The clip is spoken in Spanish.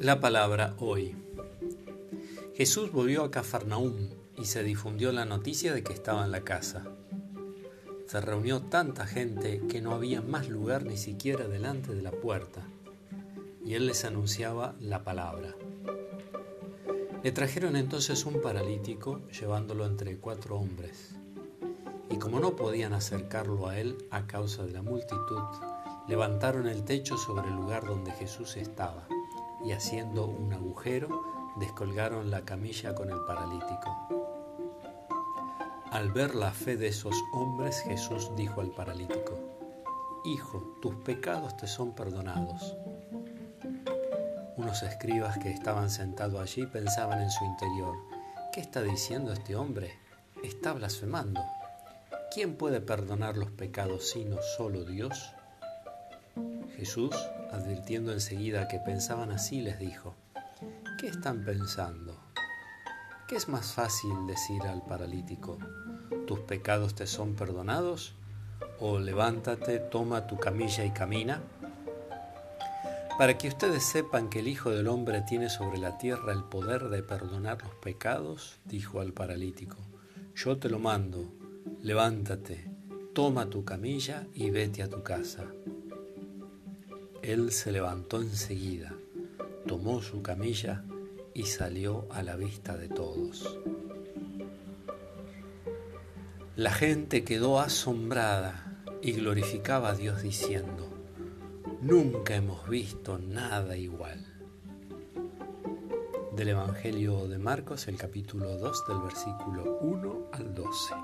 La palabra hoy. Jesús volvió a Cafarnaúm y se difundió la noticia de que estaba en la casa. Se reunió tanta gente que no había más lugar ni siquiera delante de la puerta, y él les anunciaba la palabra. Le trajeron entonces un paralítico llevándolo entre cuatro hombres, y como no podían acercarlo a él a causa de la multitud, levantaron el techo sobre el lugar donde Jesús estaba y haciendo un agujero descolgaron la camilla con el paralítico. Al ver la fe de esos hombres, Jesús dijo al paralítico, Hijo, tus pecados te son perdonados. Unos escribas que estaban sentados allí pensaban en su interior, ¿qué está diciendo este hombre? Está blasfemando. ¿Quién puede perdonar los pecados sino solo Dios? Jesús, advirtiendo enseguida que pensaban así, les dijo, ¿qué están pensando? ¿Qué es más fácil decir al paralítico, tus pecados te son perdonados? ¿O levántate, toma tu camilla y camina? Para que ustedes sepan que el Hijo del Hombre tiene sobre la tierra el poder de perdonar los pecados, dijo al paralítico, yo te lo mando, levántate, toma tu camilla y vete a tu casa. Él se levantó enseguida, tomó su camilla y salió a la vista de todos. La gente quedó asombrada y glorificaba a Dios diciendo, nunca hemos visto nada igual. Del Evangelio de Marcos, el capítulo 2, del versículo 1 al 12.